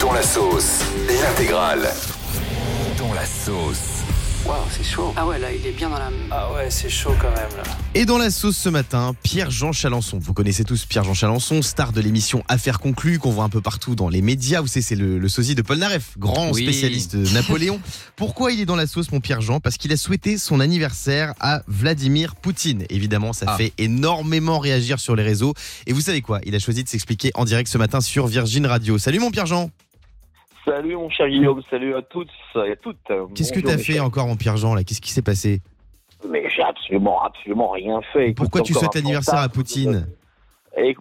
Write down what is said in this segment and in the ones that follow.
Dans la sauce, l'intégrale. Dans la sauce. Waouh, c'est chaud. Ah ouais, là, il est bien dans la. Ah ouais, c'est chaud quand même là. Et dans la sauce ce matin, Pierre-Jean Chalençon. Vous connaissez tous Pierre-Jean Chalençon, star de l'émission Affaires conclues, qu'on voit un peu partout dans les médias. Vous savez, c'est le, le sosie de Paul Naref, grand Oui. spécialiste de Napoléon. Pourquoi il est dans la sauce, mon Pierre-Jean? Parce qu'il a souhaité son anniversaire à Vladimir Poutine. Évidemment, ça Ah. fait énormément réagir sur les réseaux. Et vous savez quoi? Il a choisi de s'expliquer en direct ce matin sur Virgin Radio. Salut mon Pierre-Jean Salut mon cher Guillaume, salut à toutes et à toutes. Qu'est-ce que t'as fait chers. encore mon Pierre-Jean là? Qu'est-ce qui s'est passé? Mais j'ai absolument, absolument rien fait. Écoute, Pourquoi tu souhaites l'anniversaire à. Poutine? Et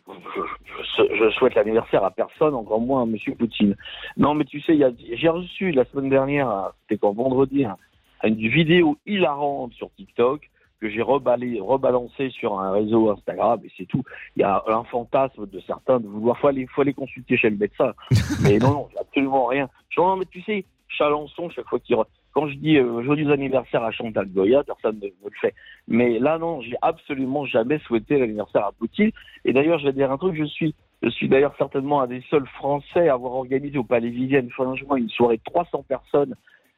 je, je- souhaite l'anniversaire à personne, encore moins à Monsieur Poutine. Non, mais tu sais, j'ai reçu la semaine dernière, c'était quand vendredi, hein, une vidéo hilarante sur TikTok que j'ai rebalancé sur un réseau Instagram et c'est tout. Il y a un fantasme de certains de vouloir, faut aller, faut aller consulter chez le médecin. mais non, non, absolument rien. Je dis, non, mais tu sais, Chalençon, chaque fois qu'il re- quand je dis euh, joyeux anniversaire à Chantal Goya, personne ne, ne le fait. Mais là, non, j'ai absolument jamais souhaité l'anniversaire à Poutine. Et d'ailleurs, je vais dire un truc, je suis, je suis d'ailleurs certainement un des seuls Français à avoir organisé au Palais Vivienne, franchement, une soirée de 300 personnes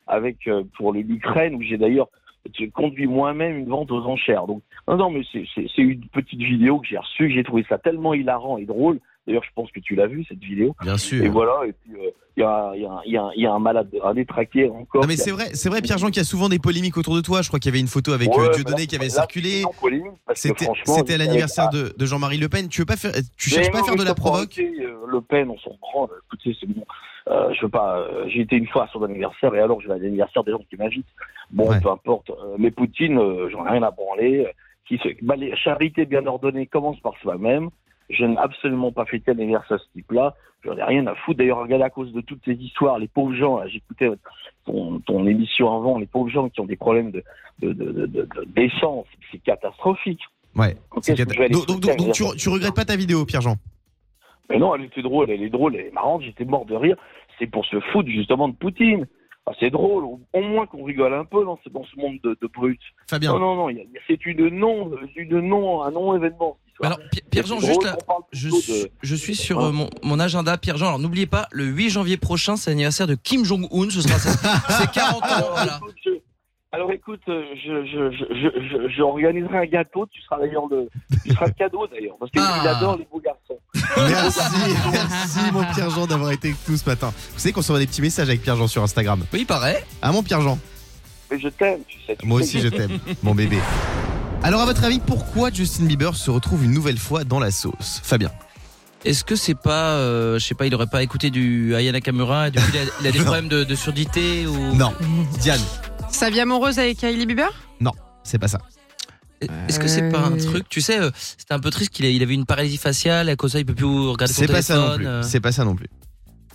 avec euh, pour l'Ukraine, où j'ai d'ailleurs j'ai conduit moi-même une vente aux enchères. Donc, non, non, mais c'est- une petite vidéo que j'ai reçue, j'ai trouvé ça tellement hilarant et drôle. D'ailleurs, je pense que tu l'as vu, cette vidéo. Bien sûr. Et voilà, et puis, euh, il y, a, y, y, y un malade, un détraqué encore. Non mais c'est vrai, c'est vrai Pierre-Jean qu'il y a souvent des polémiques autour de toi. Je crois qu'il y avait une photo avec Ouais, euh, Dieudonné là, qui avait là, circulé. C'était à l'anniversaire avec- de, de Jean-Marie Le Pen. Tu veux pas faire, tu Mais cherches pas à faire de la je provoque euh, Le Pen, on s'en prend. Écoutez, c'est bon. Euh, je veux pas. euh, J'ai été une fois à son anniversaire et alors je vais à l'anniversaire des gens qui m'invitent. Bon, Ouais. peu importe. Euh, mais Poutine, j'en ai rien à branler. Qui se... bah, les charité bien ordonnée commence par soi-même. Je n'ai absolument pas fêté l'anniversaire à ce type-là. J'en ai rien à foutre. D'ailleurs, regarde à cause de toutes ces histoires, les pauvres gens. J'écoutais ton, ton émission avant, les pauvres gens qui ont des problèmes de de- de- de- de- de- d'essence, c'est catastrophique. Ouais. Donc, c'est Donc, tu, tu regrettes pas ta vidéo, Pierre-Jean? Mais non, elle était drôle, elle est drôle, elle est marrante, j'étais mort de rire. C'est pour se foutre justement de Poutine. Ah, c'est drôle, au, moins qu'on rigole un peu dans ce, dans ce monde de, de brutes. Fabien. Non, non, non, c'est une non, une non, un non-événement. Alors, Pi- Pierre-Jean, juste là, je, suis- de- je suis sur euh, mon, mon agenda, Pierre-Jean. Alors, n'oubliez pas, le 8 janvier prochain, c'est l'anniversaire de Kim Jong-un. Ce sera ses, ses 40 ans. Alors, Voilà. écoute, je- alors écoute, euh, je, je, je, je, je- j'organiserai un gâteau, tu seras d'ailleurs le, tu seras le cadeau d'ailleurs, parce qu'il Ah. adore les beaux garçons. Merci, merci mon Pierre-Jean d'avoir été avec nous ce matin. Vous savez qu'on s'envoie des petits messages avec Pierre-Jean sur Instagram. Oui, il paraît. Ah mon Pierre-Jean Mais je t'aime, tu sais. tu Moi aussi je t'aime, mon bébé. Alors à votre avis, pourquoi Justin Bieber se retrouve une nouvelle fois dans la sauce? Fabien. Est-ce que c'est pas, euh, je sais pas, il aurait pas écouté du Aya Nakamura et depuis il a, il a des Non. problèmes de, de surdité ou Non. Diane, Sa vie amoureuse avec Kylie Bieber? C'est pas ça. Est-ce que c'est pas un truc Tu sais, euh, c'était un peu triste qu'il il avait une paralysie faciale, à cause de ça, il peut plus regarder son C'est pas ça non plus. euh. C'est pas ça non plus.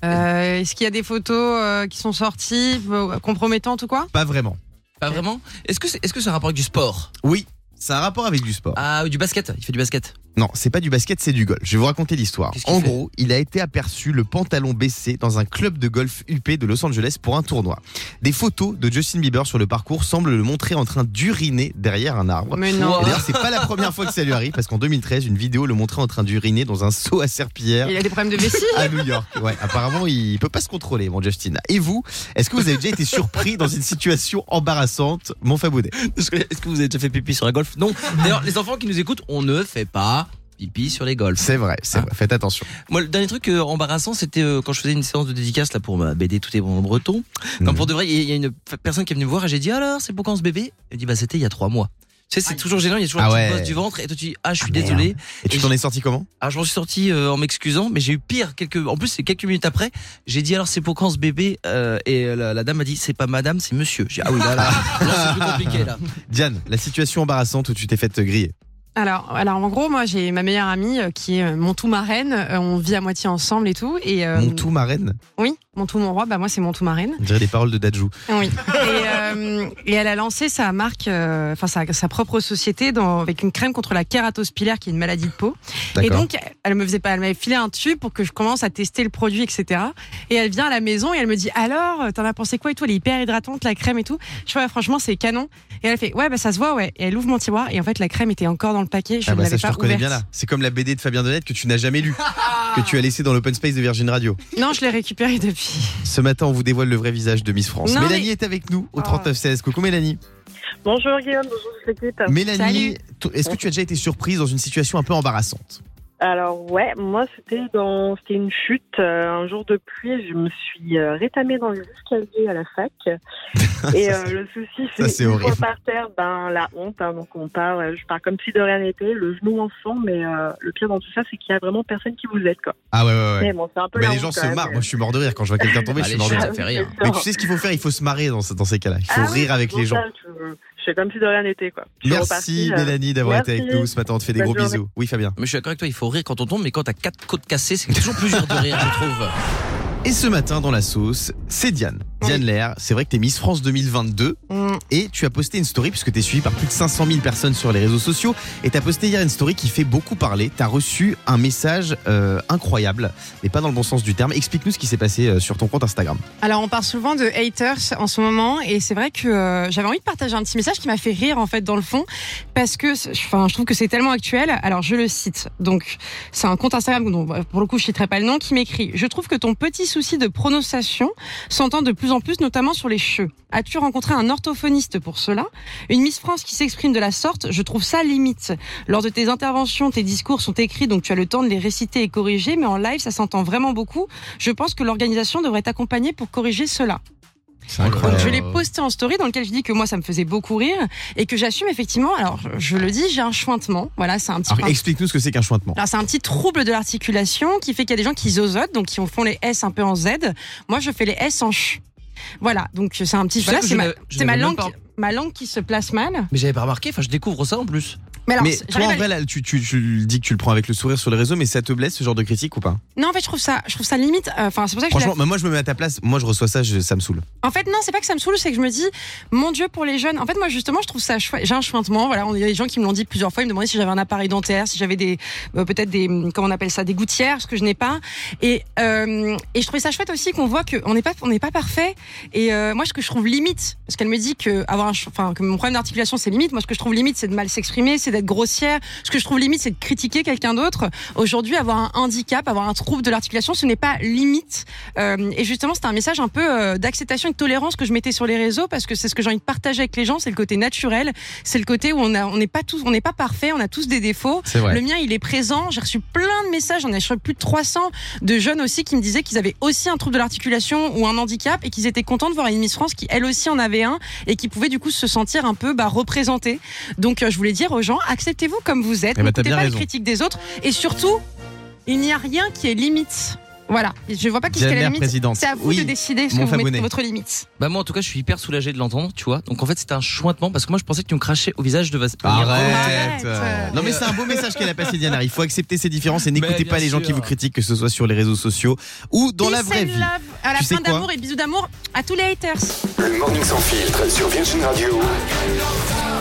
Euh, Est-ce qu'il y a des photos euh, qui sont sorties euh, compromettantes ou quoi? Pas vraiment. Pas vraiment? Est-ce que c'est est -ce que c'est un rapport avec du sport? Oui, ça a un rapport avec du sport. Ah, du basket. Il fait du basket. Non, c'est pas du basket, c'est du golf. Je vais vous raconter l'histoire. En gros, il a été aperçu le pantalon baissé dans un club de golf UP de Los Angeles pour un tournoi. Des photos de Justin Bieber sur le parcours semblent le montrer en train d'uriner derrière un arbre. Mais non. D'ailleurs, c'est pas la première fois que ça lui arrive parce qu'en 2013, une vidéo le montrait en train d'uriner dans un seau à serpillière Il a des problèmes de vessie à New York. Ouais, apparemment, il peut pas se contrôler, mon Justin. Et vous, est-ce que vous avez déjà été surpris dans une situation embarrassante, mon Faboudet? Est-ce que est-ce que vous avez déjà fait pipi sur un golf? Non. D'ailleurs, les enfants qui nous écoutent, on ne fait pas pipi sur les golfs. C'est vrai, c'est Ah. vrai. Faites attention. Moi, le dernier truc euh, embarrassant, c'était euh, quand je faisais une séance de dédicace là pour ma BD Tout est bon en breton. Comme Mhm. pour de vrai, il y a une personne qui est venue me voir et j'ai dit alors, c'est pour quand ce bébé? Elle dit bah c'était il y a trois mois. Tu sais, c'est toujours gênant, il y a toujours Ah une ouais. petite du ventre et toi tu dis ah je suis Ah, merde. désolé. Et tu t'en es sorti comment? Alors je m'en suis sorti euh, en m'excusant, mais j'ai eu pire quelques. En plus c'est quelques minutes après, j'ai dit alors c'est pour quand ce bébé Euh, Et la, la dame m'a dit c'est pas madame, c'est monsieur. J'ai dit, ah oui là là, là c'est plus compliqué là. Diane, la situation embarrassante où tu t'es fait griller. Alors, alors en gros, moi j'ai ma meilleure amie euh, qui est euh, mon tout marraine. Euh, on vit à moitié ensemble et tout. Et euh, Mon tout marraine Oui, mon tout mon roi. Bah moi c'est mon tout marraine. On dirait les paroles de Dajou. Oui. Et, euh, et elle a lancé sa marque, enfin sa, sa propre société dans, avec une crème contre la kératospilaire qui est une maladie de peau. Et donc, elle me faisait pas, elle m'avait filé un tube pour que je commence à tester le produit, etc. Et elle vient à la maison et elle me dit alors, t'en as pensé quoi et tout? Elle est hyper hydratante, la crème et tout. Je vois, franchement, c'est canon. Et elle fait ouais, bah ça se voit, ouais. Et elle ouvre mon tiroir et en fait, la crème était encore dans le le paquet. Je Ah ne bah ça, l'avais je te reconnais ouverte. bien là. C'est comme la BD de Fabien Delette que tu n'as jamais lu, que tu as laissé dans l'open space de Virgin Radio. Non, je l'ai récupéré depuis. Ce matin, on vous dévoile le vrai visage de Miss France. Non, Mélanie mais- est avec nous au Oh. 3916. Coucou Mélanie. Bonjour Guillaume, bonjour toute l'équipe. Mélanie, est-ce que tu as déjà été surprise dans une situation un peu embarrassante? Alors ouais, moi c'était dans c'était une chute euh, un jour de pluie, je me suis euh, rétamée dans les escaliers à la fac et Ça, euh, le souci ça, c'est une fois par terre, ben la honte hein, donc on part euh, je pars comme si de rien n'était, le genou en sang mais euh, le pire dans tout ça c'est qu'il y a vraiment personne qui vous aide quoi. Ah ouais, ouais, ouais. Mais bon, c'est un peu Mais la les gens se même, marrent. mais- Moi, je suis mort de rire quand je vois quelqu'un tomber. je suis Allez, mort de ça rire. fait rien. Mais tu sais ce qu'il faut faire? Il faut se marrer dans, ce- dans ces cas-là. Il faut Ah rire avec les gens. ça, Je, fais comme si de rien n'était quoi. Je Merci repartie, euh, Mélanie d'avoir été avec nous ce matin. On te fait des Bonne gros journée. bisous. Oui, Fabien. Mais je suis d'accord avec toi, il faut rire quand on tombe, mais quand t'as quatre côtes cassées, c'est toujours plus dur de rire, je trouve. Et ce matin, dans la sauce, c'est Diane. Diane Lair, c'est vrai que t'es Miss France 2022 Mm. Et tu as posté une story puisque t'es suivi par plus de 500 000 personnes sur les réseaux sociaux et t'as posté hier une story qui fait beaucoup parler. T'as reçu un message euh, incroyable, mais pas dans le bon sens du terme. Explique-nous ce qui s'est passé euh, sur ton compte Instagram. Alors, on parle souvent de haters en ce moment, et c'est vrai que euh, j'avais envie de partager un petit message qui m'a fait rire en fait dans le fond, parce que, enfin, je trouve que c'est tellement actuel. Alors, je le cite. Donc, c'est un compte Instagram dont bah, pour le coup je citerai pas le nom qui m'écrit. Je trouve que ton petit souci de prononciation s'entend de plus en plus, notamment sur les cheveux. As-tu rencontré un orthophoniste pour cela Une Miss France qui s'exprime de la sorte, je trouve ça limite. Lors de tes interventions, tes discours sont écrits, donc tu as le temps de les réciter et corriger, mais en live, ça s'entend vraiment beaucoup. Je pense que l'organisation devrait t'accompagner pour corriger cela. C'est Donc, je l'ai posté en story dans lequel je dis que moi ça me faisait beaucoup rire et que j'assume effectivement. Alors je le dis, j'ai un chointement. Voilà, c'est un petit. Explique-nous ce que c'est qu'un chointement. alors c'est un petit trouble de l'articulation qui fait qu'il y a des gens qui zozotent, donc qui font les S un peu en Z. Moi je fais les S en ch. Voilà, donc c'est un petit. Voilà, c'est langue, ma langue qui se place mal. Mais j'avais pas remarqué, enfin je découvre ça en plus. Mais alors, mais toi, en vrai, là, tu, tu, tu dis que tu le prends avec le sourire sur les réseaux, mais ça te blesse ce genre de critique ou pas? Non en fait je trouve ça, je trouve ça limite. euh, Enfin c'est pour ça que je Franchement, bah, moi, je me mets à ta place. Moi, je reçois ça, je- ça me saoule. En fait, non, c'est pas que ça me saoule, c'est que je me dis, mon Dieu, pour les jeunes. En fait, moi, justement, je trouve ça chouette. J'ai un chointement. Voilà, on- il y a des gens qui me l'ont dit plusieurs fois. Ils me demandaient si j'avais un appareil dentaire, si j'avais des, euh, peut-être des, hum, comment on appelle ça, des gouttières, ce que je n'ai pas. Et, euh, et je trouvais ça chouette aussi qu'on voit qu'on n'est pas, on n'est pas parfait. Et moi, ce que je trouve limite, parce qu'elle me dit que avoir enfin, que mon problème d'articulation, c'est limite. Moi, ce que je trouve limite, c'est de mal s'exprimer, c'est d'être grossière. Ce que je trouve limite, c'est de critiquer quelqu'un d'autre. Aujourd'hui, avoir un handicap, avoir un trouble de l'articulation, ce n'est pas limite. Euh, et justement, c'était un message un peu euh, d'acceptation et de tolérance que je mettais sur les réseaux parce que c'est ce que j'ai envie de partager avec les gens. C'est le côté naturel, c'est le côté où on a, on n'est pas tous, on n'est pas parfait, on a tous des défauts. C'est. Le mien, il est présent. J'ai reçu plein de messages. J'en ai reçu plus de 300 de jeunes aussi qui me disaient qu'ils avaient aussi un trouble de l'articulation ou un handicap et qu'ils étaient contents de voir une Miss France qui elle aussi en avait un et qui pouvait du coup se sentir un peu bah, représentée. Donc, euh, je voulais dire aux gens, acceptez-vous comme vous êtes. Eh ben, N'écoutez pas raison. les critiques des autres et surtout, il n'y a rien qui est limite. Voilà, je vois pas qu'elle est la limite. présidente. C'est à vous Oui, de décider ce que vous mettez votre limite. Bah moi en tout cas je suis hyper soulagé de l'entendre, tu vois. Donc en fait c'était un chointement parce que moi je pensais que tu me crachais au visage de Vas- Arrête. Arrête. Non mais c'est un beau message qu'elle a passé Diana. Il faut accepter ses différences et n'écoutez pas les gens qui vous critiquent, que ce soit sur les réseaux sociaux ou dans la vraie and vie. love à la Tu fin d'amour et bisous d'amour à tous les haters. Le Morning Sans Filtre sur Virgin Radio.